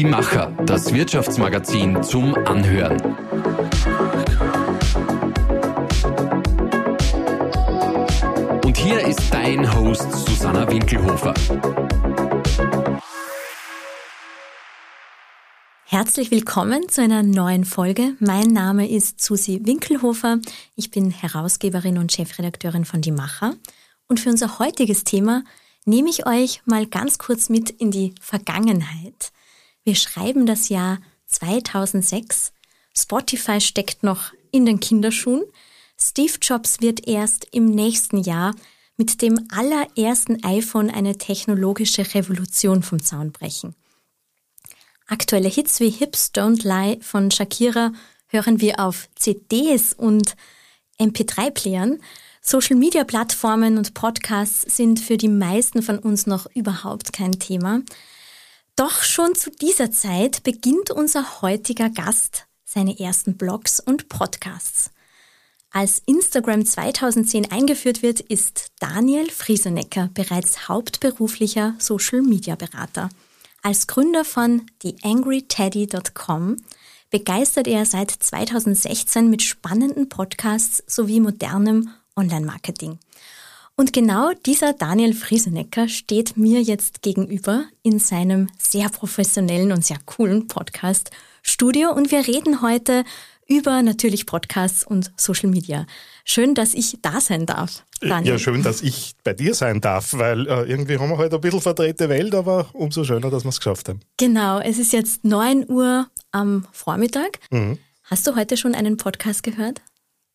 Die Macher, das Wirtschaftsmagazin zum Anhören. Und hier ist dein Host Susanna Winkelhofer. Herzlich willkommen zu einer neuen Folge. Mein Name ist Susi Winkelhofer. Ich bin Herausgeberin und Chefredakteurin von Die Macher. Und für unser heutiges Thema nehme ich euch mal ganz kurz mit in die Vergangenheit. Wir schreiben das Jahr 2006. Spotify steckt noch in den Kinderschuhen. Steve Jobs wird erst im nächsten Jahr mit dem allerersten iPhone eine technologische Revolution vom Zaun brechen. Aktuelle Hits wie Hips Don't Lie von Shakira hören wir auf CDs und MP3-Playern. Social-Media-Plattformen und Podcasts sind für die meisten von uns noch überhaupt kein Thema. Doch schon zu dieser Zeit beginnt unser heutiger Gast seine ersten Blogs und Podcasts. Als Instagram 2010 eingeführt wird, ist Daniel Friesenecker bereits hauptberuflicher Social-Media-Berater. Als Gründer von TheAngryTeddy.com begeistert er seit 2016 mit spannenden Podcasts sowie modernem Online-Marketing. Und genau dieser Daniel Friesenecker steht mir jetzt gegenüber in seinem sehr professionellen und sehr coolen Podcast Studio und wir reden heute über natürlich Podcasts und Social Media. Schön, dass ich da sein darf. Daniel. Ja, schön, dass ich bei dir sein darf, weil äh, irgendwie haben wir heute ein bisschen verdrehte Welt, aber umso schöner, dass wir es geschafft haben. Genau, es ist jetzt 9 Uhr am Vormittag. Mhm. Hast du heute schon einen Podcast gehört?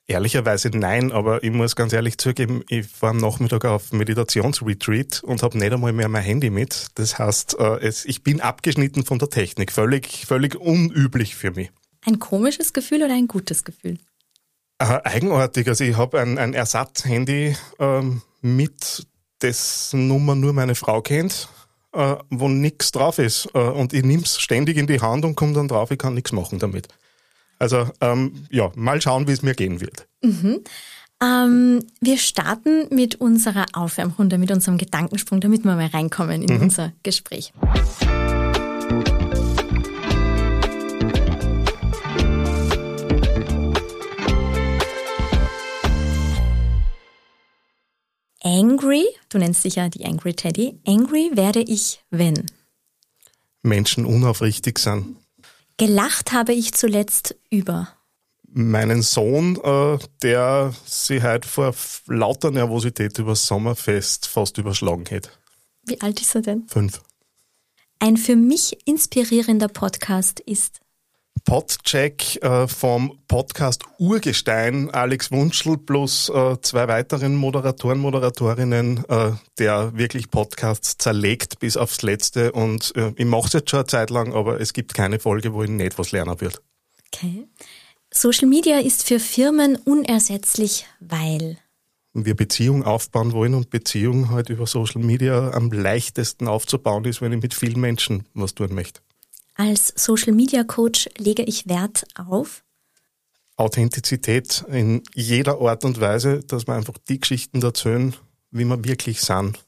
Ehrlicherweise nein, aber ich muss ganz ehrlich zugeben, ich war am Nachmittag auf Meditationsretreat und habe nicht einmal mehr mein Handy mit. Das heißt, äh, es, ich bin abgeschnitten von der Technik. Völlig, völlig unüblich für mich. Ein komisches Gefühl oder ein gutes Gefühl? Äh, eigenartig. Also ich habe ein, ein Ersatzhandy ähm, mit, dessen Nummer nur meine Frau kennt, äh, wo nichts drauf ist. Äh, und ich nehme es ständig in die Hand und komme dann drauf, ich kann nichts machen damit. Also ähm, ja, mal schauen, wie es mir gehen wird. Mhm. Ähm, wir starten mit unserer Aufwärmrunde, mit unserem Gedankensprung, damit wir mal reinkommen in mhm. unser Gespräch. Angry, du nennst dich ja die Angry Teddy, angry werde ich, wenn Menschen unaufrichtig sind. Gelacht habe ich zuletzt über meinen Sohn, äh, der sich halt vor lauter Nervosität über das Sommerfest fast überschlagen hätte. Wie alt ist er denn? Fünf. Ein für mich inspirierender Podcast ist Podcheck äh, vom Podcast Urgestein, Alex Wunschel plus äh, zwei weiteren Moderatoren, Moderatorinnen, äh, der wirklich Podcasts zerlegt bis aufs Letzte. Und äh, ich mache es jetzt schon eine Zeit lang, aber es gibt keine Folge, wo ich nicht was lernen würde. Okay. Social Media ist für Firmen unersetzlich, weil wir Beziehungen aufbauen wollen und Beziehungen halt über Social Media am leichtesten aufzubauen ist, wenn ich mit vielen Menschen was tun möchte. Als Social Media Coach lege ich Wert auf Authentizität in jeder Art und Weise, dass wir einfach die Geschichten erzählen, wie wir wirklich sind.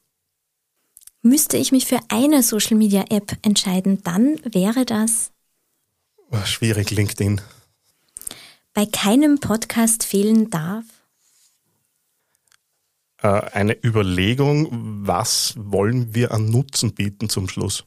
Müsste ich mich für eine Social Media App entscheiden, dann wäre das schwierig LinkedIn. Bei keinem Podcast fehlen darf äh, eine Überlegung, was wollen wir an Nutzen bieten zum Schluss.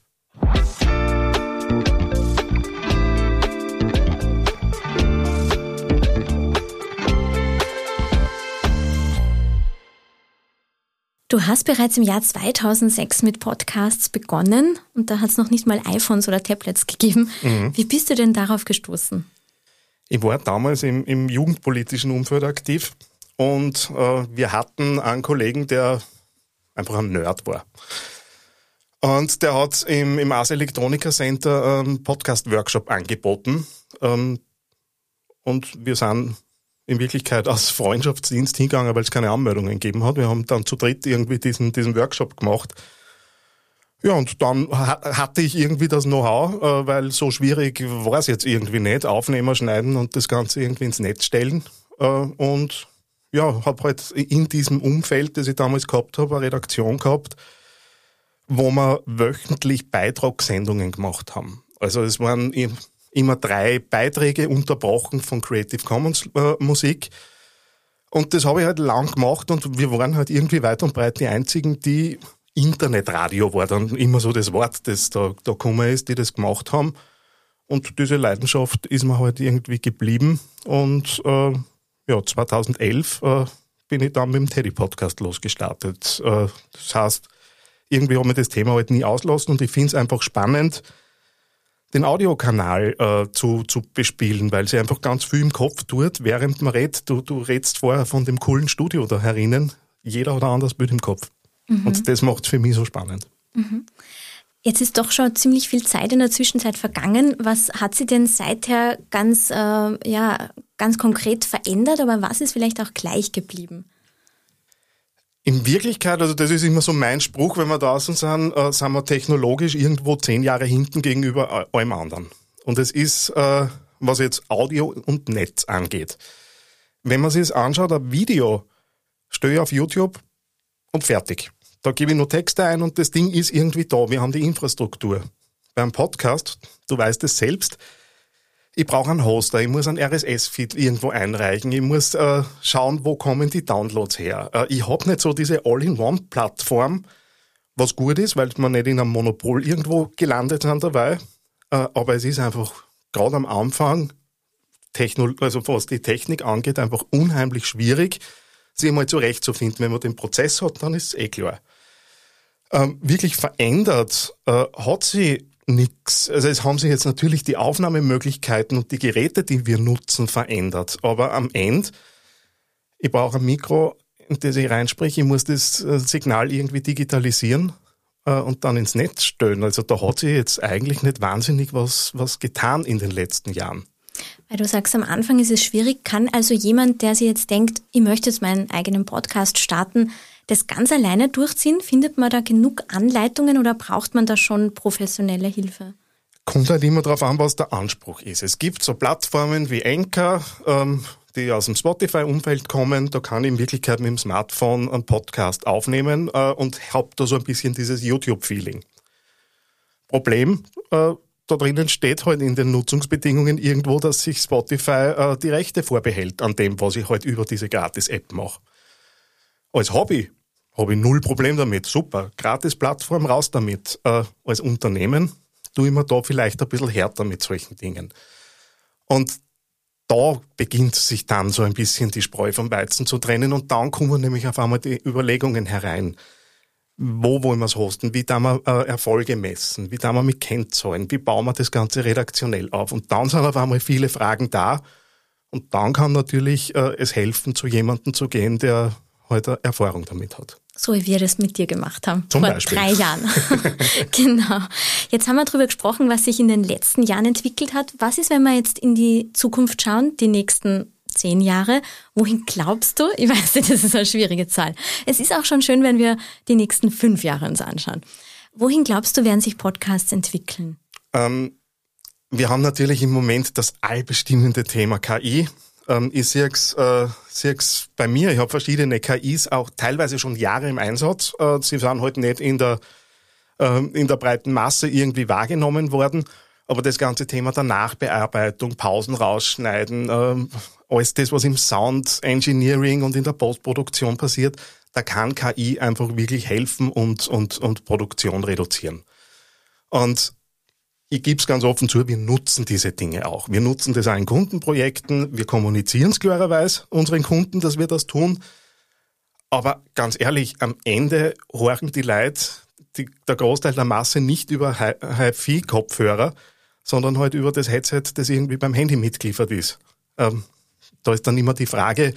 Du hast bereits im Jahr 2006 mit Podcasts begonnen und da hat es noch nicht mal iPhones oder Tablets gegeben. Mhm. Wie bist du denn darauf gestoßen? Ich war damals im, im jugendpolitischen Umfeld aktiv und äh, wir hatten einen Kollegen, der einfach ein Nerd war. Und der hat im, im Ars Electronica Center einen Podcast-Workshop angeboten. Ähm, und wir sind in Wirklichkeit aus Freundschaftsdienst hingegangen, weil es keine Anmeldungen gegeben hat. Wir haben dann zu dritt irgendwie diesen, diesen Workshop gemacht. Ja, und dann hatte ich irgendwie das Know-how, äh, weil so schwierig war es jetzt irgendwie nicht. Aufnehmer schneiden und das Ganze irgendwie ins Netz stellen. Äh, und ja, habe halt in diesem Umfeld, das ich damals gehabt habe, eine Redaktion gehabt, wo wir wöchentlich Beitragssendungen gemacht haben. Also es waren immer drei Beiträge unterbrochen von Creative Commons äh, Musik. Und das habe ich halt lang gemacht und wir waren halt irgendwie weit und breit die einzigen, die Internetradio war dann immer so das Wort, das da, da gekommen ist, die das gemacht haben. Und diese Leidenschaft ist mir halt irgendwie geblieben. Und äh, ja, 2011 äh, bin ich dann mit dem Teddy-Podcast losgestartet. Äh, das heißt, irgendwie habe ich das Thema halt nie auslassen und ich finde es einfach spannend, den Audiokanal äh, zu, zu bespielen, weil sie einfach ganz viel im Kopf tut, während man redet. Du, du redst vorher von dem coolen Studio da herinnen. Jeder hat ein anderes Bild im Kopf. Mhm. Und das macht es für mich so spannend. Mhm. Jetzt ist doch schon ziemlich viel Zeit in der Zwischenzeit vergangen. Was hat sie denn seither ganz, äh, ja, ganz konkret verändert, aber was ist vielleicht auch gleich geblieben? In Wirklichkeit, also das ist immer so mein Spruch, wenn wir da sind, äh, sind wir technologisch irgendwo zehn Jahre hinten gegenüber allem anderen. Und es ist, äh, was jetzt Audio und Netz angeht. Wenn man sich das anschaut, ein Video stelle ich auf YouTube und fertig. Da gebe ich nur Texte ein und das Ding ist irgendwie da. Wir haben die Infrastruktur. Beim Podcast, du weißt es selbst, ich brauche einen Hoster, ich muss einen RSS-Feed irgendwo einreichen, ich muss äh, schauen, wo kommen die Downloads her. Äh, ich habe nicht so diese All-in-One-Plattform, was gut ist, weil man nicht in einem Monopol irgendwo gelandet sind dabei. Äh, aber es ist einfach gerade am Anfang, Techno also was die Technik angeht, einfach unheimlich schwierig, sich einmal zurechtzufinden. Wenn man den Prozess hat, dann ist es eh klar. Ähm, wirklich verändert äh, hat sie nichts. Also es haben sich jetzt natürlich die Aufnahmemöglichkeiten und die Geräte, die wir nutzen, verändert. Aber am Ende, ich brauche ein Mikro, in das ich reinspreche, ich muss das äh, Signal irgendwie digitalisieren äh, und dann ins Netz stellen. Also da hat sich jetzt eigentlich nicht wahnsinnig was, was getan in den letzten Jahren. Weil du sagst, am Anfang ist es schwierig. Kann also jemand, der sich jetzt denkt, ich möchte jetzt meinen eigenen Podcast starten, das ganz alleine durchziehen? Findet man da genug Anleitungen oder braucht man da schon professionelle Hilfe? Kommt halt immer darauf an, was der Anspruch ist. Es gibt so Plattformen wie Anchor, ähm, die aus dem Spotify-Umfeld kommen. Da kann ich in Wirklichkeit mit dem Smartphone einen Podcast aufnehmen äh, und habe da so ein bisschen dieses YouTube-Feeling. Problem, äh, da drinnen steht halt in den Nutzungsbedingungen irgendwo, dass sich Spotify äh, die Rechte vorbehält an dem, was ich halt über diese Gratis-App mache. Als Hobby habe ich null Problem damit. Super, gratis Plattform, raus damit. Äh, als Unternehmen tue ich mir da vielleicht ein bisschen härter mit solchen Dingen. Und da beginnt sich dann so ein bisschen die Spreu vom Weizen zu trennen und dann kommen nämlich auf einmal die Überlegungen herein. Wo wollen wir es hosten? Wie da wir äh, Erfolge messen? Wie da wir mit Kennzahlen? Wie bauen wir das Ganze redaktionell auf? Und dann sind auf einmal viele Fragen da. Und dann kann natürlich äh, es helfen, zu jemandem zu gehen, der heute Erfahrung damit hat. So wie wir das mit dir gemacht haben. Zum vor Beispiel. drei Jahren. genau. Jetzt haben wir darüber gesprochen, was sich in den letzten Jahren entwickelt hat. Was ist, wenn wir jetzt in die Zukunft schauen, die nächsten zehn Jahre? Wohin glaubst du? Ich weiß nicht, das ist eine schwierige Zahl. Es ist auch schon schön, wenn wir die nächsten fünf Jahre uns anschauen. Wohin glaubst du, werden sich Podcasts entwickeln? Ähm, wir haben natürlich im Moment das allbestimmende Thema KI. Ähm, ich sehe es äh, bei mir. Ich habe verschiedene KIs auch teilweise schon Jahre im Einsatz. Äh, sie sind heute halt nicht in der, äh, in der breiten Masse irgendwie wahrgenommen worden. Aber das ganze Thema der Nachbearbeitung, Pausen rausschneiden, äh, alles das, was im Sound Engineering und in der Postproduktion passiert, da kann KI einfach wirklich helfen und, und, und Produktion reduzieren. Und ich gebe es ganz offen zu, wir nutzen diese Dinge auch. Wir nutzen das auch in Kundenprojekten, wir kommunizieren es klarerweise unseren Kunden, dass wir das tun. Aber ganz ehrlich, am Ende horchen die Leute, die, der Großteil der Masse nicht über HiFi-Kopfhörer, sondern halt über das Headset, das irgendwie beim Handy mitgeliefert ist. Ähm, da ist dann immer die Frage,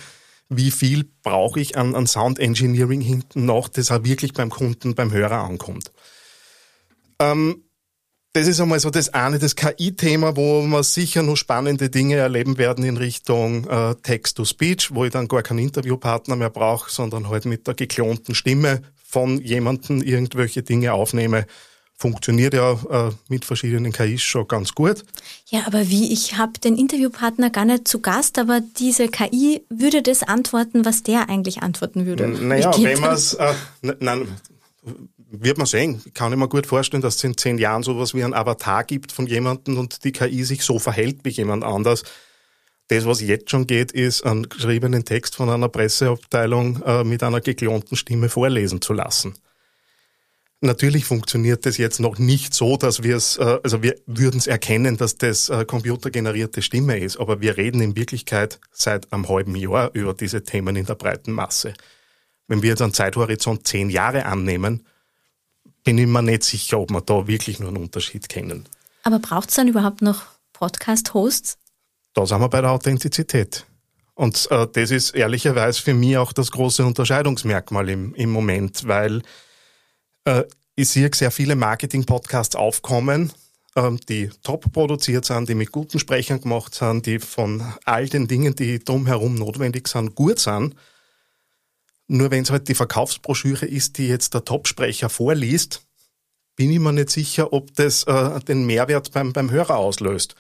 wie viel brauche ich an, an Sound Engineering hinten noch, das auch wirklich beim Kunden, beim Hörer ankommt. Ähm, das ist einmal so das eine, das KI-Thema, wo wir sicher noch spannende Dinge erleben werden in Richtung äh, Text-to-Speech, wo ich dann gar keinen Interviewpartner mehr brauche, sondern halt mit der geklonten Stimme von jemandem irgendwelche Dinge aufnehme. Funktioniert ja äh, mit verschiedenen KIs schon ganz gut. Ja, aber wie? Ich habe den Interviewpartner gar nicht zu Gast, aber diese KI würde das antworten, was der eigentlich antworten würde. Naja, wenn man es, äh, nein, wird man sehen. Ich kann mir gut vorstellen, dass es in zehn Jahren sowas wie ein Avatar gibt von jemandem und die KI sich so verhält wie jemand anders. Das, was jetzt schon geht, ist, einen geschriebenen Text von einer Presseabteilung äh, mit einer geklonten Stimme vorlesen zu lassen. Natürlich funktioniert das jetzt noch nicht so, dass wir es, äh, also wir würden es erkennen, dass das äh, computergenerierte Stimme ist, aber wir reden in Wirklichkeit seit einem halben Jahr über diese Themen in der breiten Masse. Wenn wir jetzt einen Zeithorizont zehn Jahre annehmen, bin ich mir nicht sicher, ob wir da wirklich nur einen Unterschied kennen. Aber braucht es dann überhaupt noch Podcast-Hosts? Da sind wir bei der Authentizität. Und äh, das ist ehrlicherweise für mich auch das große Unterscheidungsmerkmal im, im Moment, weil äh, ich sehe sehr viele Marketing-Podcasts aufkommen, ähm, die top produziert sind, die mit guten Sprechern gemacht sind, die von all den Dingen, die drumherum notwendig sind, gut sind. Nur wenn es halt die Verkaufsbroschüre ist, die jetzt der Top-Sprecher vorliest, bin ich mir nicht sicher, ob das äh, den Mehrwert beim, beim Hörer auslöst.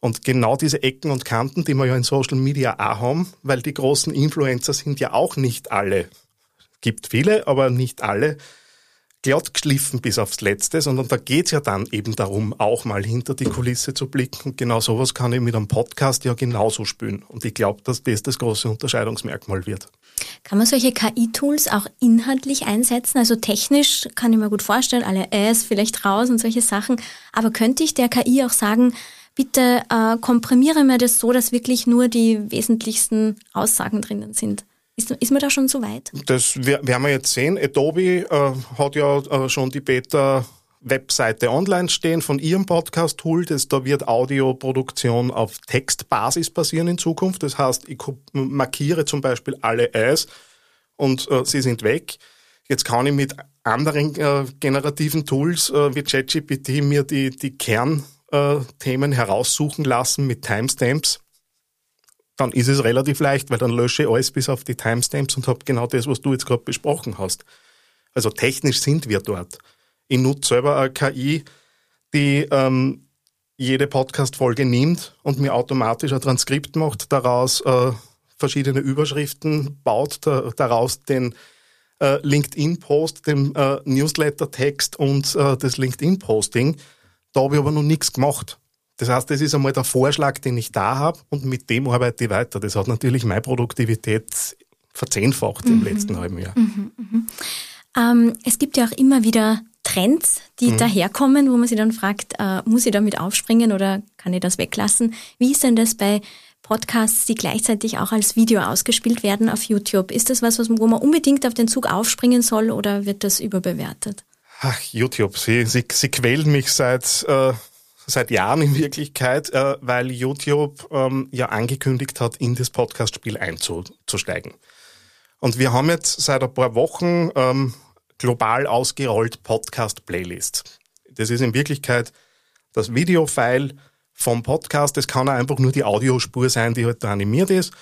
Und genau diese Ecken und Kanten, die wir ja in Social Media auch haben, weil die großen Influencer sind ja auch nicht alle, gibt viele, aber nicht alle, glatt geschliffen bis aufs Letzte, sondern da geht's ja dann eben darum, auch mal hinter die Kulisse zu blicken. Und genau sowas kann ich mit einem Podcast ja genauso spüren. Und ich glaube, dass das das große Unterscheidungsmerkmal wird. Kann man solche KI-Tools auch inhaltlich einsetzen? Also technisch kann ich mir gut vorstellen, alle Äs vielleicht raus und solche Sachen. Aber könnte ich der KI auch sagen, bitte äh, komprimiere mir das so, dass wirklich nur die wesentlichsten Aussagen drinnen sind? Ist, ist man da schon so weit? Das werden wir jetzt sehen. Adobe äh, hat ja äh, schon die Beta Webseite online stehen von ihrem Podcast-Tool. da wird Audioproduktion auf Textbasis passieren in Zukunft. Das heißt, ich markiere zum Beispiel alle Eis und äh, sie sind weg. Jetzt kann ich mit anderen äh, generativen Tools äh, wie ChatGPT mir die, die Kernthemen äh, heraussuchen lassen mit Timestamps dann ist es relativ leicht, weil dann lösche ich alles bis auf die Timestamps und habe genau das, was du jetzt gerade besprochen hast. Also technisch sind wir dort. Ich nutze selber eine KI, die ähm, jede Podcast-Folge nimmt und mir automatisch ein Transkript macht, daraus äh, verschiedene Überschriften baut, da, daraus den äh, LinkedIn-Post, den äh, Newsletter-Text und äh, das LinkedIn-Posting. Da habe ich aber noch nichts gemacht. Das heißt, das ist einmal der Vorschlag, den ich da habe und mit dem arbeite ich weiter. Das hat natürlich meine Produktivität verzehnfacht mhm. im letzten halben Jahr. Mhm, mhm. Ähm, es gibt ja auch immer wieder Trends, die mhm. daherkommen, wo man sich dann fragt, äh, muss ich damit aufspringen oder kann ich das weglassen? Wie ist denn das bei Podcasts, die gleichzeitig auch als Video ausgespielt werden auf YouTube? Ist das was, wo man unbedingt auf den Zug aufspringen soll oder wird das überbewertet? Ach, YouTube, Sie, Sie, Sie quälen mich seit äh, seit Jahren in Wirklichkeit, äh, weil YouTube ähm, ja angekündigt hat, in das Podcast-Spiel einzusteigen. Und wir haben jetzt seit ein paar Wochen ähm, global ausgerollt Podcast-Playlists. Das ist in Wirklichkeit das Videofile vom Podcast. Das kann einfach nur die Audiospur sein, die halt animiert ist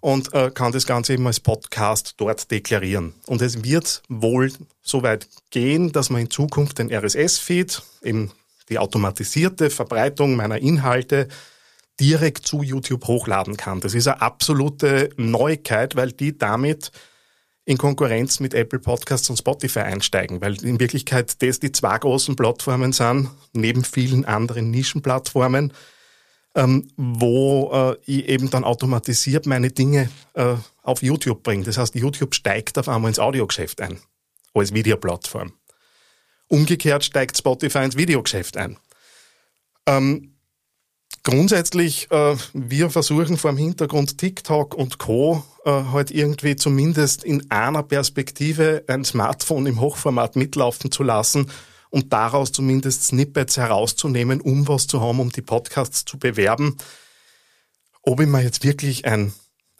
und äh, kann das Ganze eben als Podcast dort deklarieren. Und es wird wohl so weit gehen, dass man in Zukunft den RSS-Feed, eben die automatisierte Verbreitung meiner Inhalte direkt zu YouTube hochladen kann. Das ist eine absolute Neuigkeit, weil die damit in Konkurrenz mit Apple Podcasts und Spotify einsteigen, weil in Wirklichkeit das die zwei großen Plattformen sind, neben vielen anderen Nischenplattformen, ähm, wo äh, ich eben dann automatisiert meine Dinge äh, auf YouTube bringe. Das heißt, YouTube steigt auf einmal ins Audiogeschäft ein, als Videoplattform. Umgekehrt steigt Spotify ins Videogeschäft ein. Ähm, grundsätzlich, äh, wir versuchen vor dem Hintergrund TikTok und Co. Äh, halt irgendwie zumindest in einer Perspektive ein Smartphone im Hochformat mitlaufen zu lassen und daraus zumindest Snippets herauszunehmen, um was zu haben, um die Podcasts zu bewerben. Ob ich mir jetzt wirklich ein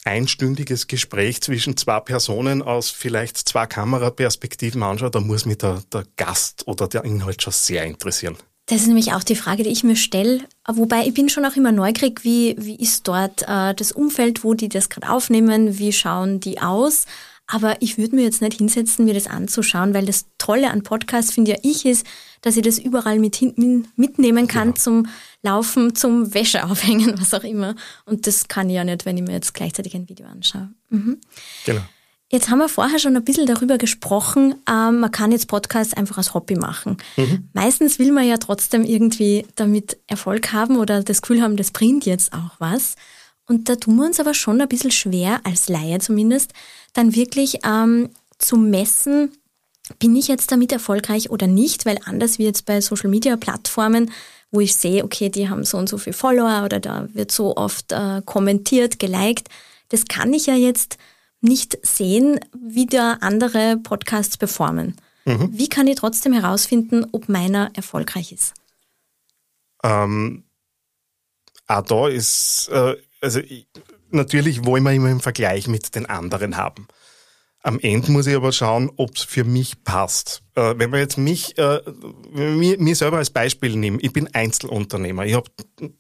einstündiges Gespräch zwischen zwei Personen aus vielleicht zwei Kameraperspektiven anschaue, da muss mich der, der Gast oder der Inhalt schon sehr interessieren. Das ist nämlich auch die Frage, die ich mir stelle. Wobei ich bin schon auch immer neugierig, wie, wie ist dort äh, das Umfeld, wo die das gerade aufnehmen, wie schauen die aus. Aber ich würde mir jetzt nicht hinsetzen, mir das anzuschauen, weil das Tolle an Podcasts, finde ja ich, ist, dass ich das überall mit hin, mitnehmen kann ja. zum Laufen, zum Wäsche aufhängen, was auch immer. Und das kann ich ja nicht, wenn ich mir jetzt gleichzeitig ein Video anschaue. Mhm. Genau. Jetzt haben wir vorher schon ein bisschen darüber gesprochen, ähm, man kann jetzt Podcasts einfach als Hobby machen. Mhm. Meistens will man ja trotzdem irgendwie damit Erfolg haben oder das Gefühl haben, das bringt jetzt auch was. Und da tun wir uns aber schon ein bisschen schwer, als Laie zumindest, dann wirklich ähm, zu messen, bin ich jetzt damit erfolgreich oder nicht, weil anders wie jetzt bei Social Media Plattformen, wo ich sehe, okay, die haben so und so viele Follower oder da wird so oft äh, kommentiert, geliked, das kann ich ja jetzt nicht sehen, wie da andere Podcasts performen. Mhm. Wie kann ich trotzdem herausfinden, ob meiner erfolgreich ist? Ähm, auch da ist, äh, also ich, natürlich wollen wir immer im Vergleich mit den anderen haben. Am Ende muss ich aber schauen, ob es für mich passt. Äh, wenn wir jetzt mich, äh, mir, mir selber als Beispiel nehmen, ich bin Einzelunternehmer. Ich habe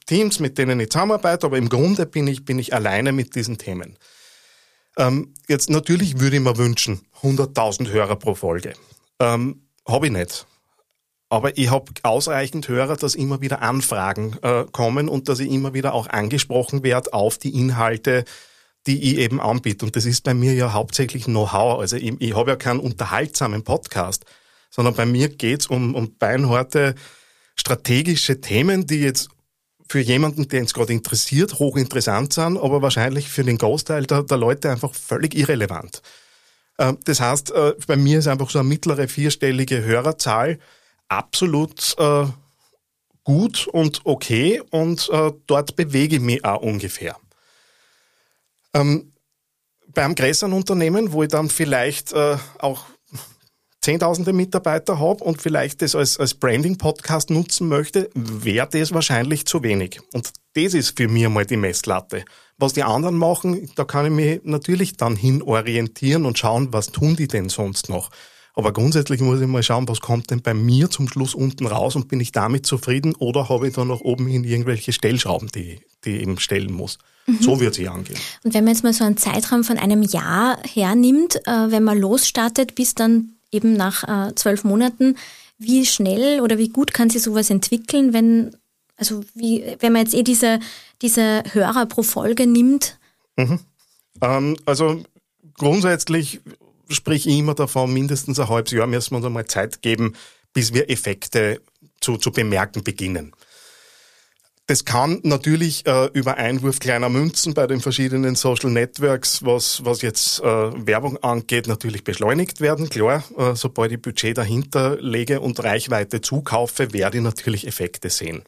Teams, mit denen ich zusammenarbeite, aber im Grunde bin ich, bin ich alleine mit diesen Themen. Ähm, jetzt natürlich würde ich mir wünschen, 100.000 Hörer pro Folge. Ähm, habe ich nicht. Aber ich habe ausreichend Hörer, dass immer wieder Anfragen äh, kommen und dass ich immer wieder auch angesprochen werde auf die Inhalte, die ich eben anbiete. Und das ist bei mir ja hauptsächlich Know-how. Also ich, ich habe ja keinen unterhaltsamen Podcast, sondern bei mir geht's um, um beinharte strategische Themen, die jetzt für jemanden, den es gerade interessiert, hochinteressant sind, aber wahrscheinlich für den Großteil der, der Leute einfach völlig irrelevant. Äh, das heißt, äh, bei mir ist einfach so eine mittlere vierstellige Hörerzahl absolut äh, gut und okay und dort bewege ich mich auch ungefähr. Ähm, beim größeren Unternehmen, wo ich dann vielleicht auch zehntausende Mitarbeiter habe und vielleicht das als, als Branding-Podcast nutzen möchte, wäre das wahrscheinlich zu wenig. Und das ist für mich mal die Messlatte. Was die anderen machen, da kann ich mich natürlich dann hin orientieren und schauen, was tun die denn sonst noch. Aber grundsätzlich muss ich mal schauen, was kommt denn bei mir zum Schluss unten raus und bin ich damit zufrieden oder habe ich da noch oben hin irgendwelche Stellschrauben, die, die ich eben stellen muss. Mhm. So wird sie angehen. Und wenn man jetzt mal so einen Zeitraum von einem Jahr hernimmt, äh, wenn man losstartet, bis dann eben nach äh, zwölf Monaten. Wie schnell oder wie gut kann sich sowas entwickeln, wenn, also wie, wenn man jetzt eh diese, diese Hörer pro Folge nimmt? Mhm. Ähm, also grundsätzlich sprich ich immer davon, mindestens ein halbes Jahr müssen wir uns einmal Zeit geben, bis wir Effekte zu, zu bemerken beginnen. Das kann natürlich äh, über Einwurf kleiner Münzen bei den verschiedenen Social Networks, was, was jetzt äh, Werbung angeht, natürlich beschleunigt werden. Klar, äh, sobald ich Budget dahinter lege und Reichweite zukaufe, werde ich natürlich Effekte sehen.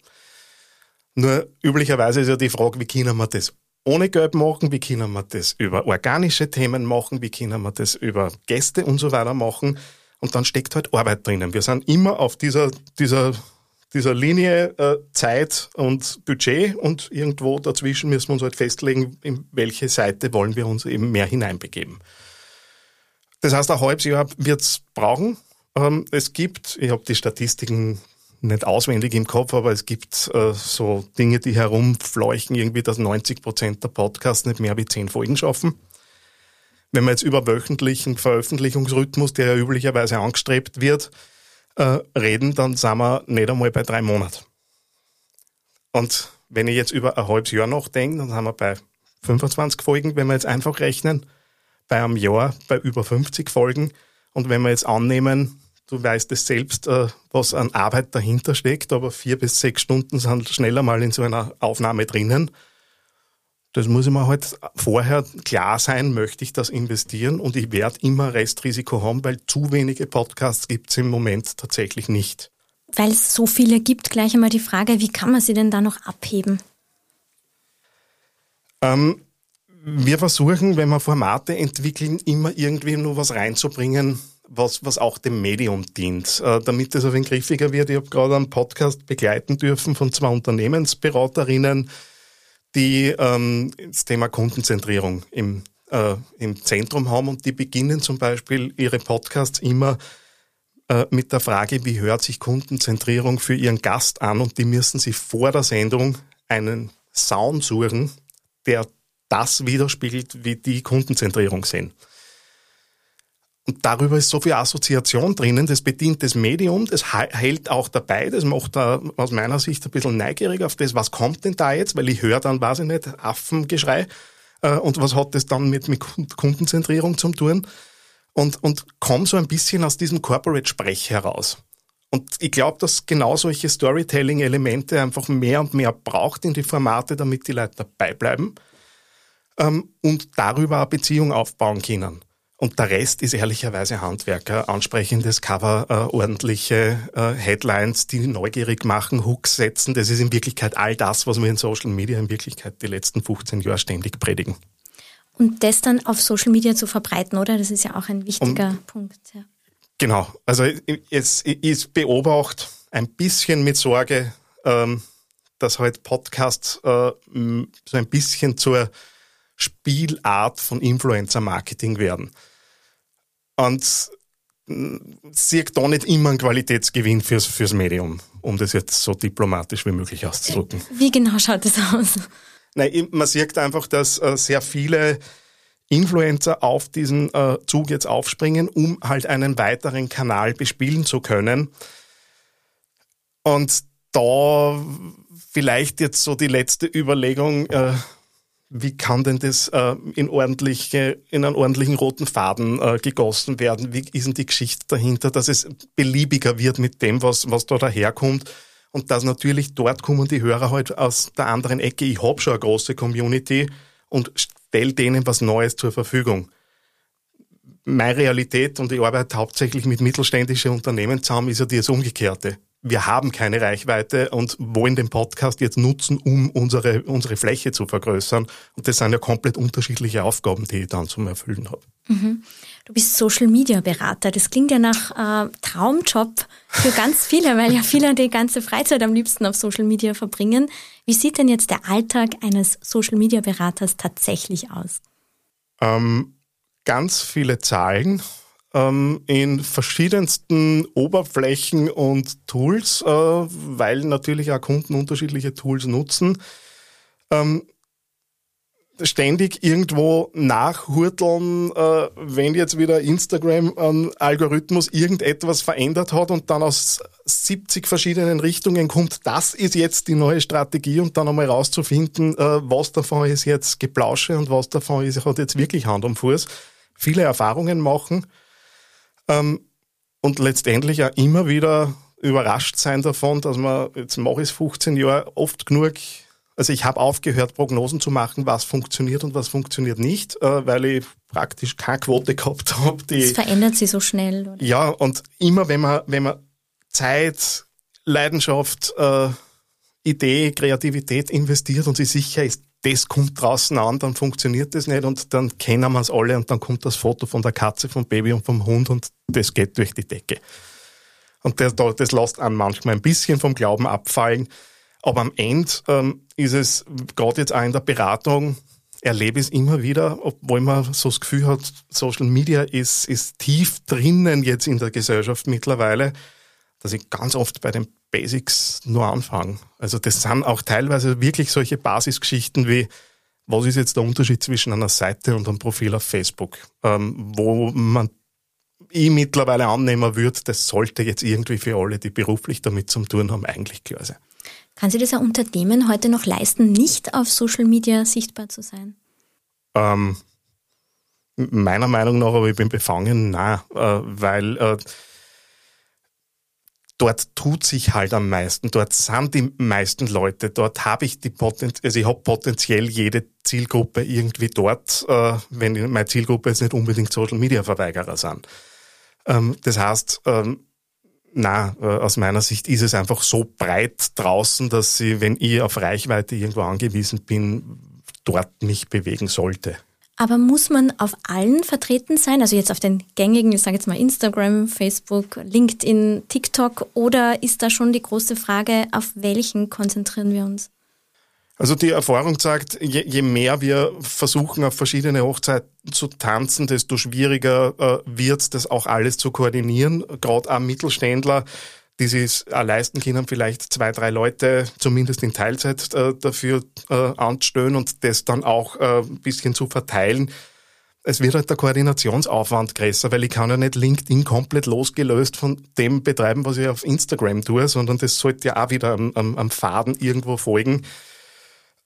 Nur üblicherweise ist ja die Frage, wie können wir das ohne Geld machen, wie können wir das über organische Themen machen, wie können wir das über Gäste und so weiter machen. Und dann steckt halt Arbeit drinnen. Wir sind immer auf dieser, dieser dieser Linie äh, Zeit und Budget und irgendwo dazwischen müssen wir uns halt festlegen, in welche Seite wollen wir uns eben mehr hineinbegeben. Das heißt, ein halbes Jahr wird es brauchen. Ähm, es gibt, ich habe die Statistiken nicht auswendig im Kopf, aber es gibt äh, so Dinge, die herumfleuchen, irgendwie, dass 90 Prozent der Podcasts nicht mehr wie zehn Folgen schaffen. Wenn man jetzt über wöchentlichen Veröffentlichungsrhythmus, der ja üblicherweise angestrebt wird, äh, reden, dann sind wir nicht einmal bei drei Monaten. Und wenn ich jetzt über ein halbes Jahr nachdenke, dann sind wir bei 25 Folgen, wenn wir jetzt einfach rechnen, bei einem Jahr bei über 50 Folgen. Und wenn wir jetzt annehmen, du weißt es selbst, äh, was an Arbeit dahinter steckt, aber vier bis sechs Stunden sind schneller mal in so einer Aufnahme drinnen, das muss ich mir halt vorher klar sein, möchte ich das investieren und ich werde immer Restrisiko haben, weil zu wenige Podcasts gibt es im Moment tatsächlich nicht. Weil es so viele gibt, gleich einmal die Frage, wie kann man sie denn da noch abheben? Ähm, wir versuchen, wenn wir Formate entwickeln, immer irgendwie nur was reinzubringen, was, was auch dem Medium dient, äh, damit es ein wenig griffiger wird. Ich habe gerade einen Podcast begleiten dürfen von zwei Unternehmensberaterinnen, die ähm, das Thema Kundenzentrierung im, äh, im Zentrum haben und die beginnen zum Beispiel ihre Podcasts immer äh, mit der Frage, wie hört sich Kundenzentrierung für ihren Gast an und die müssen sich vor der Sendung einen Sound suchen, der das widerspiegelt, wie die Kundenzentrierung sehen. Und darüber ist so viel Assoziation drinnen, das bedient das Medium, das hält auch dabei, das macht da aus meiner Sicht ein bisschen neugierig auf das, was kommt denn da jetzt, weil ich höre dann, weiß ich nicht, Affengeschrei. äh, und was hat das dann mit, mit Kundenzentrierung zu tun und, und komm so ein bisschen aus diesem Corporate-Sprech heraus. Und ich glaube, dass genau solche Storytelling-Elemente einfach mehr und mehr braucht in die Formate, damit die Leute dabei bleiben ähm, und darüber eine Beziehung aufbauen können. Und der Rest ist ehrlicherweise Handwerker, ansprechendes Cover, äh, ordentliche äh, Headlines, die neugierig machen, Hooks setzen. Das ist in Wirklichkeit all das, was wir in Social Media in Wirklichkeit die letzten 15 Jahre ständig predigen. Und das dann auf Social Media zu verbreiten, oder? Das ist ja auch ein wichtiger um, Punkt. Ja. Genau. Also es ist beobacht ein bisschen mit Sorge, ähm, dass halt Podcasts äh, so ein bisschen zur Spielart von Influencer-Marketing werden. Und sieht da nicht immer einen Qualitätsgewinn fürs, fürs Medium, um das jetzt so diplomatisch wie möglich auszudrücken. Wie genau schaut das aus? Nein, man sieht einfach, dass äh, sehr viele Influencer auf diesen äh, Zug jetzt aufspringen, um halt einen weiteren Kanal bespielen zu können. Und da vielleicht jetzt so die letzte Überlegung, äh, wie kann denn das äh, in, ordentliche, in einen ordentlichen roten Faden äh, gegossen werden? Wie ist denn die Geschichte dahinter, dass es beliebiger wird mit dem, was, was da daherkommt? Und dass natürlich dort kommen die Hörer halt aus der anderen Ecke. Ich habe schon eine große Community und stelle denen was Neues zur Verfügung. Meine Realität und ich arbeite hauptsächlich mit mittelständischen Unternehmen zusammen, ist ja das Umgekehrte wir haben keine Reichweite und wollen den Podcast jetzt nutzen, um unsere, unsere Fläche zu vergrößern. Und das sind ja komplett unterschiedliche Aufgaben, die ich dann zum Erfüllen habe. Mhm. Du bist Social Media Berater. Das klingt ja nach äh, Traumjob für ganz viele, weil ja viele die ganze Freizeit am liebsten auf Social Media verbringen. Wie sieht denn jetzt der Alltag eines Social Media Beraters tatsächlich aus? Ähm, ganz viele Zahlen ähm, in verschiedensten Oberflächen und Tools, äh, weil natürlich auch Kunden unterschiedliche Tools nutzen. Ähm, ständig irgendwo nachhurteln, äh, wenn jetzt wieder Instagram einen Algorithmus irgendetwas verändert hat und dann aus 70 verschiedenen Richtungen kommt, das ist jetzt die neue Strategie und dann einmal rauszufinden, äh, was davon ist jetzt Geplausche und was davon ist, hat jetzt wirklich Hand am Fuß. Viele Erfahrungen machen ähm, und letztendlich auch immer wieder überrascht sein davon, dass man, jetzt mache ich es 15 Jahre, oft genug, also ich habe aufgehört, Prognosen zu machen, was funktioniert und was funktioniert nicht, äh, weil ich praktisch keine Quote gehabt habe. Das verändert sich so schnell. Oder? Ja, und immer wenn man, wenn man Zeit, Leidenschaft, äh, Idee, Kreativität investiert und sich sicher ist, das kommt draußen an, dann funktioniert das nicht und dann kennen wir es alle und dann kommt das Foto von der Katze, vom Baby und vom Hund und das geht durch die Decke. Und das, das lässt einen manchmal ein bisschen vom Glauben abfallen. Aber am Ende ähm, ist es, gerade jetzt auch in der Beratung, erlebe ich es immer wieder, obwohl man so das Gefühl hat, Social Media ist, ist tief drinnen jetzt in der Gesellschaft mittlerweile, dass ich ganz oft bei den Basics nur anfangen. Also das sind auch teilweise wirklich solche Basisgeschichten wie, was ist jetzt der Unterschied zwischen einer Seite und einem Profil auf Facebook, ähm, wo man ich mittlerweile annehmen würde, das sollte jetzt irgendwie für alle, die beruflich damit zu tun haben, eigentlich klar sein. Kann sich das ein Unternehmen heute noch leisten, nicht auf Social Media sichtbar zu sein? Ähm, meiner Meinung nach, aber ich bin befangen, nein, äh, weil äh, dort tut sich halt am meisten, dort sind die meisten Leute, dort habe ich die Potenz also ich habe potenziell jede Zielgruppe irgendwie dort, äh, wenn meine Zielgruppe jetzt nicht unbedingt Social Media Verweigerer sind. Ähm, das heißt, ähm, na, äh, aus meiner Sicht ist es einfach so breit draußen, dass sie, wenn ich auf Reichweite irgendwo angewiesen bin, dort mich bewegen sollte. Aber muss man auf allen vertreten sein? Also jetzt auf den gängigen, ich sage jetzt mal Instagram, Facebook, LinkedIn, TikTok oder ist da schon die große Frage, auf welchen konzentrieren wir uns? Also die Erfahrung sagt, je, je mehr wir versuchen, auf verschiedene Hochzeiten zu tanzen, desto schwieriger äh, wird das auch alles zu koordinieren. Gerade am Mittelständler die sich auch leisten können, vielleicht zwei, drei Leute zumindest in Teilzeit äh, dafür äh, anzustellen und das dann auch äh, ein bisschen zu verteilen. Es wird halt der Koordinationsaufwand größer, weil ich kann ja nicht LinkedIn komplett losgelöst von dem betreiben, was ich auf Instagram tue, sondern das sollte ja auch wieder am, am, am Faden irgendwo folgen.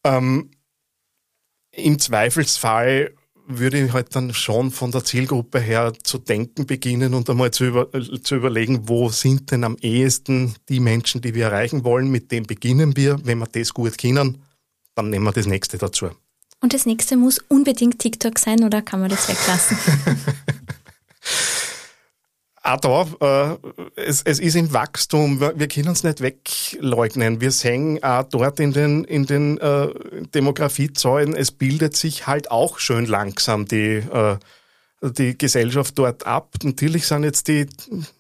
Ähm, im Zweifelsfall würde ich halt dann schon von der Zielgruppe her zu denken beginnen und einmal zu, über, zu überlegen, wo sind denn am ehesten die Menschen, die wir erreichen wollen, mit dem beginnen wir. Wenn wir das gut kennen, dann nehmen wir das nächste dazu. Und das nächste muss unbedingt TikTok sein oder kann man das weglassen? auch da, äh, es, es ist im Wachstum, wir können es nicht wegleugnen. Wir sehen auch dort in den, in den äh, Demografiezahlen, es bildet sich halt auch schön langsam die, äh, die Gesellschaft dort ab. Natürlich sind jetzt die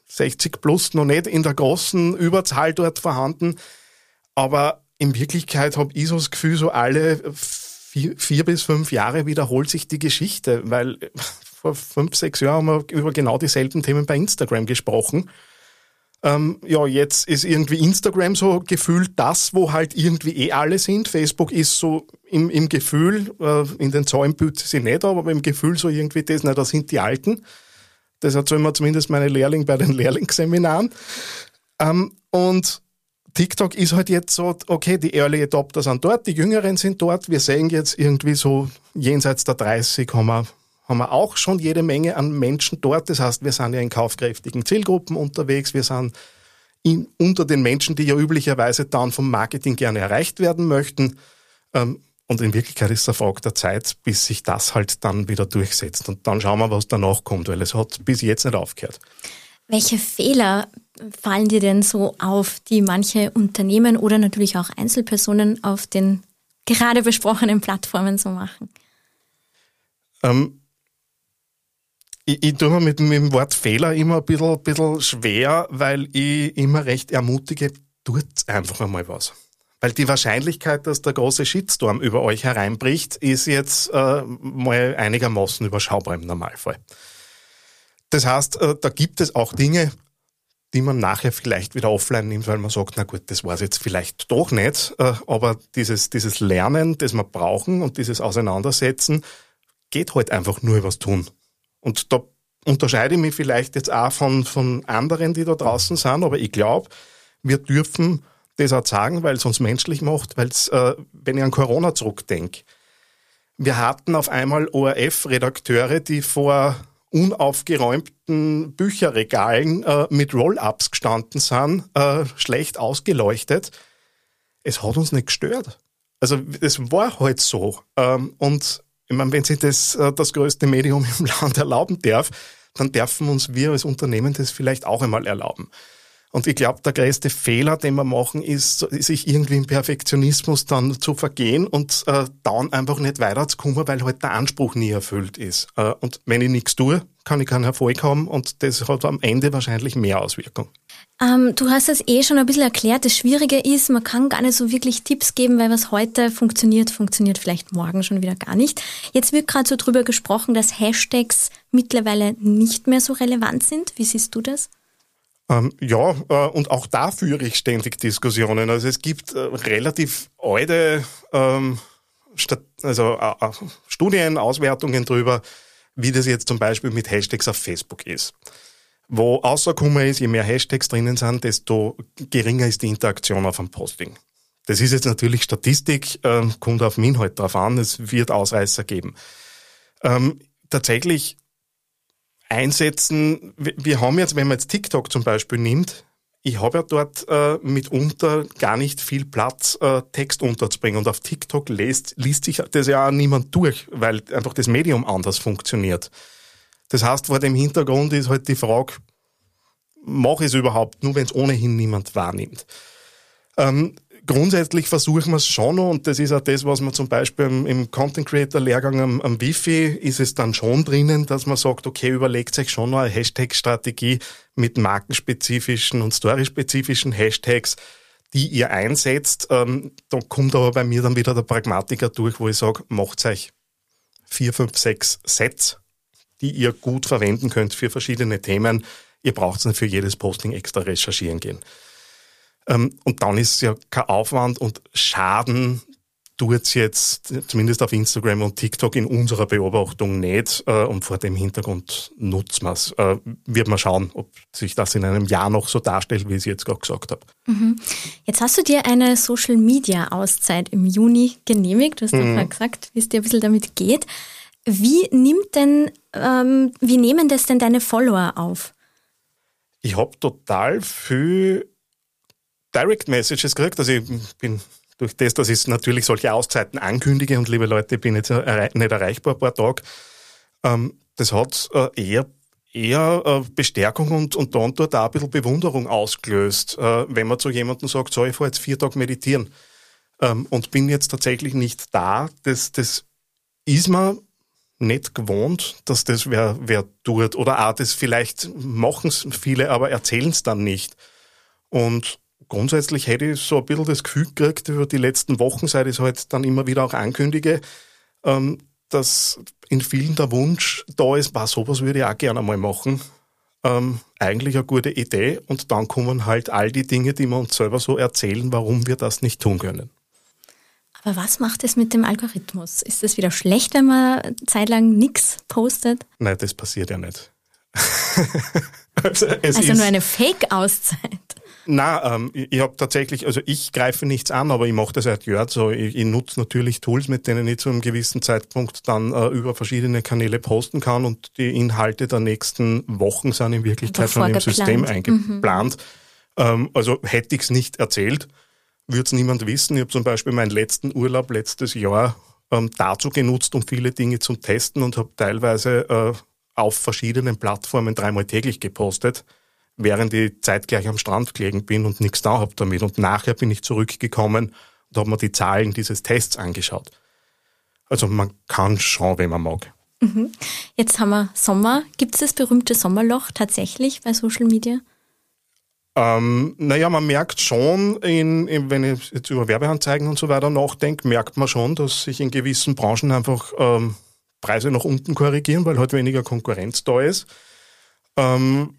60 plus noch nicht in der großen Überzahl dort vorhanden, aber in Wirklichkeit habe ich so das Gefühl, so alle vier, vier bis fünf Jahre wiederholt sich die Geschichte, weil vor fünf, sechs Jahren haben wir über genau dieselben Themen bei Instagram gesprochen. Ähm, ja, jetzt ist irgendwie Instagram so gefühlt das, wo halt irgendwie eh alle sind. Facebook ist so im, im Gefühl, äh, in den Zahlen büht sie nicht, aber im Gefühl so irgendwie das, na, da sind die Alten. Das erzählen mir zumindest meine Lehrlinge bei den Lehrlingsseminaren. Ähm, und TikTok ist halt jetzt so, okay, die Early Adopter sind dort, die Jüngeren sind dort. Wir sehen jetzt irgendwie so jenseits der 30 haben wir haben wir auch schon jede Menge an Menschen dort. Das heißt, wir sind ja in kaufkräftigen Zielgruppen unterwegs. Wir sind in, unter den Menschen, die ja üblicherweise dann vom Marketing gerne erreicht werden möchten. Ähm, und in Wirklichkeit ist es eine Frage der Zeit, bis sich das halt dann wieder durchsetzt. Und dann schauen wir, was danach kommt, weil es hat bis jetzt nicht aufgehört. Welche Fehler fallen dir denn so auf, die manche Unternehmen oder natürlich auch Einzelpersonen auf den gerade besprochenen Plattformen so machen? Ähm, ich, ich tue mir mit, mit, dem Wort Fehler immer ein bisschen, bisschen schwer, weil ich immer recht ermutige, tut einfach einmal was. Weil die Wahrscheinlichkeit, dass der große Shitstorm über euch hereinbricht, ist jetzt äh, mal einigermaßen überschaubar im Normalfall. Das heißt, äh, da gibt es auch Dinge, die man nachher vielleicht wieder offline nimmt, weil man sagt, na gut, das war es jetzt vielleicht doch nicht. Äh, aber dieses, dieses Lernen, das wir brauchen und dieses Auseinandersetzen, geht halt einfach nur übers Tun. Und da unterscheide ich mich vielleicht jetzt auch von, von anderen, die da draußen sind, aber ich glaube, wir dürfen das auch sagen, weil es uns menschlich macht, weil es, äh, wenn ich an Corona zurückdenke, wir hatten auf einmal ORF-Redakteure, die vor unaufgeräumten Bücherregalen äh, mit Roll-ups gestanden sind, äh, schlecht ausgeleuchtet. Es hat uns nicht gestört. Also es war halt so. Ähm, und ich meine, wenn sich das äh, das größte Medium im Land erlauben darf, dann dürfen uns wir als Unternehmen das vielleicht auch einmal erlauben. Und ich glaube, der größte Fehler, den wir machen, ist, sich irgendwie im Perfektionismus dann zu vergehen und äh, dann einfach nicht weiterzukommen, weil halt der Anspruch nie erfüllt ist. Äh, und wenn ich nichts tue, kann ich keinen Erfolg haben und das hat am Ende wahrscheinlich mehr Auswirkung. Ähm, du hast es eh schon ein bisschen erklärt. Das Schwierige ist, man kann gar nicht so wirklich Tipps geben, weil was heute funktioniert, funktioniert vielleicht morgen schon wieder gar nicht. Jetzt wird gerade so drüber gesprochen, dass Hashtags mittlerweile nicht mehr so relevant sind. Wie siehst du das? Ähm, ja, äh, und auch da führe ich ständig Diskussionen. Also es gibt äh, relativ alte ähm, also, äh, äh Studien, Auswertungen drüber, wie das jetzt zum Beispiel mit Hashtags auf Facebook ist. Wo rausgekommen ist, je mehr Hashtags drinnen sind, desto geringer ist die Interaktion auf einem Posting. Das ist jetzt natürlich Statistik, äh, kommt auf den Inhalt drauf an, es wird Ausreißer geben. Ähm, tatsächlich einsetzen, wir haben jetzt, wenn man jetzt TikTok zum Beispiel nimmt, ich habe ja dort äh, mitunter gar nicht viel Platz, äh, Text unterzubringen. Und auf TikTok liest, liest sich das ja auch niemand durch, weil einfach das Medium anders funktioniert. Das heißt, vor dem Hintergrund ist halt die Frage, mache ich es überhaupt, nur wenn es ohnehin niemand wahrnimmt. Ähm, grundsätzlich versuchen wir es schon noch, und das ist auch das, was man zum Beispiel im, im Content Creator Lehrgang am, am Wifi ist es dann schon drinnen, dass man sagt, okay, überlegt euch schon noch eine Hashtag-Strategie mit markenspezifischen und storyspezifischen Hashtags, die ihr einsetzt. Ähm, da kommt aber bei mir dann wieder der Pragmatiker durch, wo ich sage, macht euch vier, fünf, sechs Sets die ihr gut verwenden könnt für verschiedene Themen. Ihr braucht nicht für jedes Posting extra recherchieren gehen. Ähm, und dann ist es ja kein Aufwand und Schaden tut's jetzt zumindest auf Instagram und TikTok in unserer Beobachtung nicht äh, und vor dem Hintergrund nutzt man es. Äh, wird man schauen, ob sich das in einem Jahr noch so darstellt, wie ich es jetzt gerade gesagt habe. Mhm. Jetzt hast du dir eine Social Media Auszeit im Juni genehmigt. Du hast mhm. vorher gesagt, wie es dir ein bisschen damit geht. Wie nimmt denn, ähm, wie nehmen das denn deine Follower auf? Ich habe total viel Direct Messages gekriegt. Also ich bin durch das, dass ich natürlich solche Auszeiten ankündige und liebe Leute, ich bin jetzt nicht erreichbar ein paar Tage, ähm, das hat äh, eher eher äh, Bestärkung und, und da und dort auch ein bisschen Bewunderung ausgelöst, äh, wenn man zu jemandem sagt, so, ich fahre jetzt vier Tage meditieren ähm, und bin jetzt tatsächlich nicht da. Das, das ist mir nicht gewohnt, dass das wer, wer tut. Oder auch das vielleicht machen es viele, aber erzählen es dann nicht. Und grundsätzlich hätte ich so ein bisschen das Gefühl gekriegt über die letzten Wochen, seit ich es halt dann immer wieder auch ankündige, ähm, dass in vielen der Wunsch da ist, war sowas würde ich auch gerne mal machen. Ähm, eigentlich eine gute Idee und dann kommen halt all die Dinge, die wir uns selber so erzählen, warum wir das nicht tun können. Aber was macht es mit dem Algorithmus? Ist es wieder schlecht, wenn man zeitlang nichts postet? Nein, das passiert ja nicht. also, also nur eine Fake-Auszeit. Na, ähm, ich, habe tatsächlich, also ich greife nichts an, aber ich mache das seit Jahren so. Ich, ich nutze natürlich Tools, mit denen ich zu einem gewissen Zeitpunkt dann äh, über verschiedene Kanäle posten kann und die Inhalte der nächsten Wochen sind in Wirklichkeit schon im System eingeplant. Mhm. Ähm, also hätte ich es nicht erzählt, würde es niemand wissen. Ich habe zum Beispiel meinen letzten Urlaub letztes Jahr ähm, dazu genutzt, um viele Dinge zu testen und habe teilweise äh, auf verschiedenen Plattformen dreimal täglich gepostet während ich zeitgleich am Strand gelegen bin und nichts da habe damit. Und nachher bin ich zurückgekommen und habe mir die Zahlen dieses Tests angeschaut. Also man kann schauen, wenn man mag. Mhm. Jetzt haben wir Sommer. Gibt es das berühmte Sommerloch tatsächlich bei Social Media? Ähm, naja, man merkt schon, in, in, wenn ich jetzt über Werbeanzeigen und so weiter nachdenke, merkt man schon, dass sich in gewissen Branchen einfach ähm, Preise nach unten korrigieren, weil halt weniger Konkurrenz da ist. Ähm,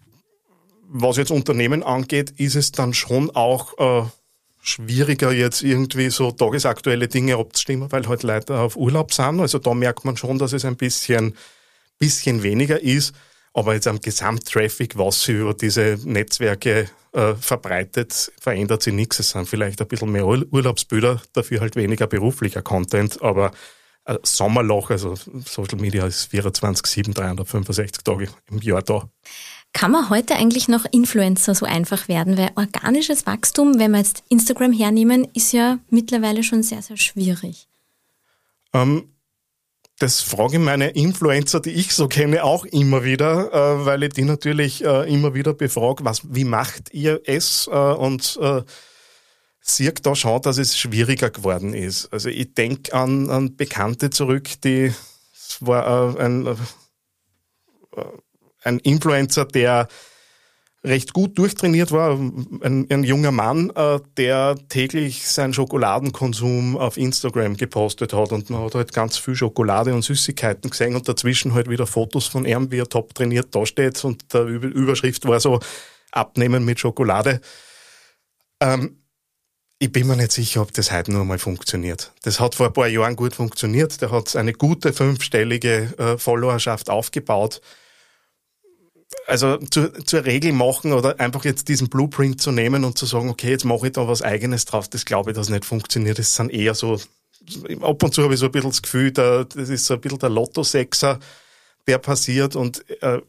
was jetzt Unternehmen angeht, ist es dann schon auch äh, schwieriger, jetzt irgendwie so tagesaktuelle Dinge abzustimmen, weil halt Leute auf Urlaub sind. Also da merkt man schon, dass es ein bisschen, bisschen weniger ist. Aber jetzt am Gesamttraffic, was sich über diese Netzwerke äh, verbreitet, verändert sich nichts. Es sind vielleicht ein bisschen mehr Urlaubsbilder, dafür halt weniger beruflicher Content. Aber äh, Sommerloch, also Social Media ist 24, 7, 365 Tage im Jahr da. Kann man heute eigentlich noch Influencer so einfach werden? Weil organisches Wachstum, wenn wir jetzt Instagram hernehmen, ist ja mittlerweile schon sehr, sehr schwierig. Ähm, das frage ich meine Influencer, die ich so kenne, auch immer wieder, äh, weil ich die natürlich äh, immer wieder befrage, was, wie macht ihr es? Äh, und äh, sieht da schon, dass es schwieriger geworden ist. Also ich denke an, an Bekannte zurück, die war äh, ein äh, ein Influencer, der recht gut durchtrainiert war, ein, ein junger Mann, äh, der täglich seinen Schokoladenkonsum auf Instagram gepostet hat und man hat halt ganz viel Schokolade und Süßigkeiten gesehen und dazwischen halt wieder Fotos von ihm, wie er top trainiert da steht und der Überschrift war so Abnehmen mit Schokolade. Ähm, ich bin mir nicht sicher, ob das heute nur mal funktioniert. Das hat vor ein paar Jahren gut funktioniert. Der hat eine gute fünfstellige äh, Followerschaft aufgebaut also zur, zur Regel machen oder einfach jetzt diesen Blueprint zu nehmen und zu sagen, okay, jetzt mache ich da was Eigenes drauf, das glaube ich, dass nicht funktioniert. Das sind eher so, ab und zu habe ich so ein bisschen das Gefühl, da, das ist so ein bisschen der Lotto-Sechser, der passiert und äh,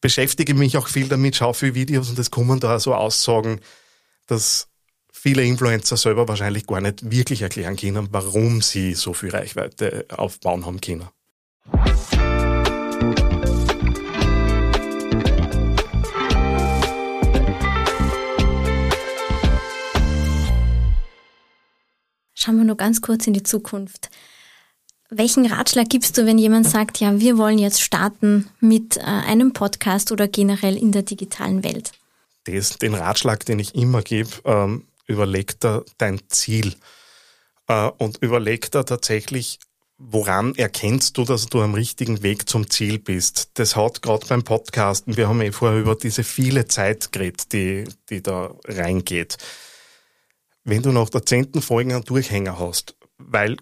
beschäftige mich auch viel damit, schaue viele Videos und es kommen da so Aussagen, dass viele Influencer selber wahrscheinlich gar nicht wirklich erklären können, warum sie so viel Reichweite aufbauen haben können. Schauen wir nur ganz kurz in die Zukunft. Welchen Ratschlag gibst du, wenn jemand sagt, ja, wir wollen jetzt starten mit äh, einem Podcast oder generell in der digitalen Welt? Das, den Ratschlag, den ich immer gebe, ähm, überleg da dein Ziel äh, und überleg da tatsächlich, woran erkennst du, dass du am richtigen Weg zum Ziel bist? Das hat gerade beim Podcasten, wir haben eh vorher über diese viele Zeit geredet, die, die da reingeht wenn du nach der zehnten Folge einen Durchhänger hast, weil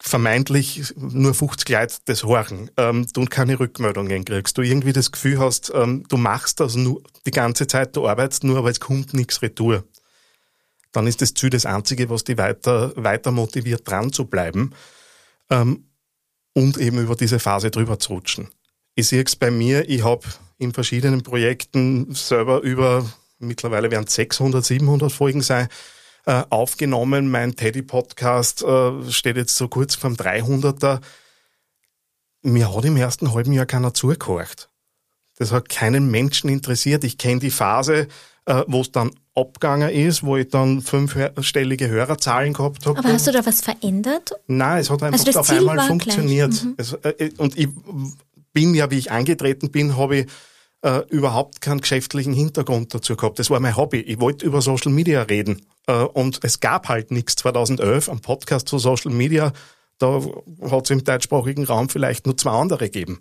vermeintlich nur 50 Leute das horchen, ähm, du keine Rückmeldungen kriegst, du irgendwie das Gefühl hast, ähm, du machst das nur die ganze Zeit, du arbeitest nur, aber es kommt nichts retour, dann ist das Ziel das Einzige, was dich weiter, weiter motiviert, dran zu bleiben ähm, und eben über diese Phase drüber zu rutschen. Ich sehe es bei mir, ich habe in verschiedenen Projekten selber über, mittlerweile werden es 600, 700 Folgen sein, äh, aufgenommen. Mein Teddy-Podcast äh, steht jetzt so kurz vorm 300er. Mir hat im ersten halben Jahr keiner zugehorcht. Das hat keinen Menschen interessiert. Ich kenne die Phase, äh, wo es dann abgegangen ist, wo ich dann fünfstellige Hörerzahlen gehabt habe. Aber hast du da was verändert? Nein, es hat einfach also auf einmal funktioniert. Mhm. Es, äh, und ich bin ja, wie ich angetreten bin, habe ich äh, überhaupt keinen geschäftlichen Hintergrund dazu gehabt. Das war mein Hobby. Ich wollte über Social Media reden. Äh, und es gab halt nichts 2011 am Podcast zu Social Media. Da hat es im deutschsprachigen Raum vielleicht nur zwei andere gegeben.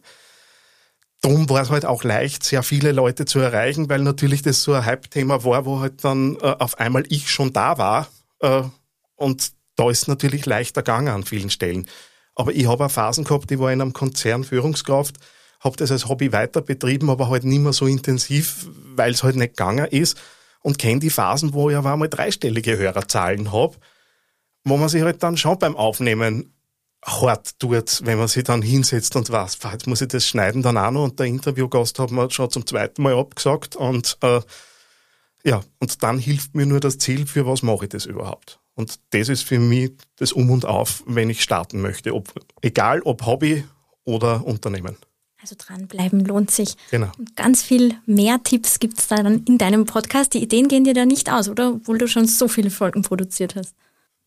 Darum war es halt auch leicht, sehr viele Leute zu erreichen, weil natürlich das so ein Hype-Thema war, wo halt dann äh, auf einmal ich schon da war. Äh, und da ist es natürlich leichter gegangen an vielen Stellen. Aber ich habe auch Phasen gehabt, ich war in einem Konzern Führungskraft, habe das als Hobby weiter betrieben, aber halt nicht mehr so intensiv, weil es halt nicht gegangen ist und kenne die Phasen, wo ich aber einmal dreistellige Hörerzahlen habe, wo man sich halt dann schon beim Aufnehmen hart tut, wenn man sich dann hinsetzt und weiß, jetzt muss ich das schneiden dann auch noch und der Interviewgast hat mir schon zum zweiten Mal abgesagt und äh, ja, und dann hilft mir nur das Ziel, für was mache ich das überhaupt. Und das ist für mich das Um und Auf, wenn ich starten möchte, ob, egal ob Hobby oder Unternehmen. Also dranbleiben lohnt sich. Genau. Und ganz viel mehr Tipps gibt es da dann in deinem Podcast. Die Ideen gehen dir da nicht aus, oder? Obwohl du schon so viele Folgen produziert hast.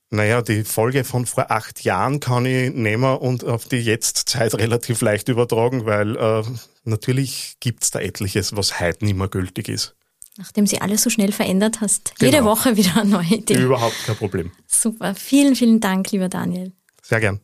Naja, die Folge von vor acht Jahren kann ich nehmen und auf die Jetztzeit relativ leicht übertragen, weil äh, natürlich gibt's da etliches, was heute nicht mehr gültig ist. Nachdem sie alles so schnell verändert hast, genau. jede Woche wieder eine neue Idee. Überhaupt kein Problem. Super. Vielen, vielen Dank, lieber Daniel. Sehr gern.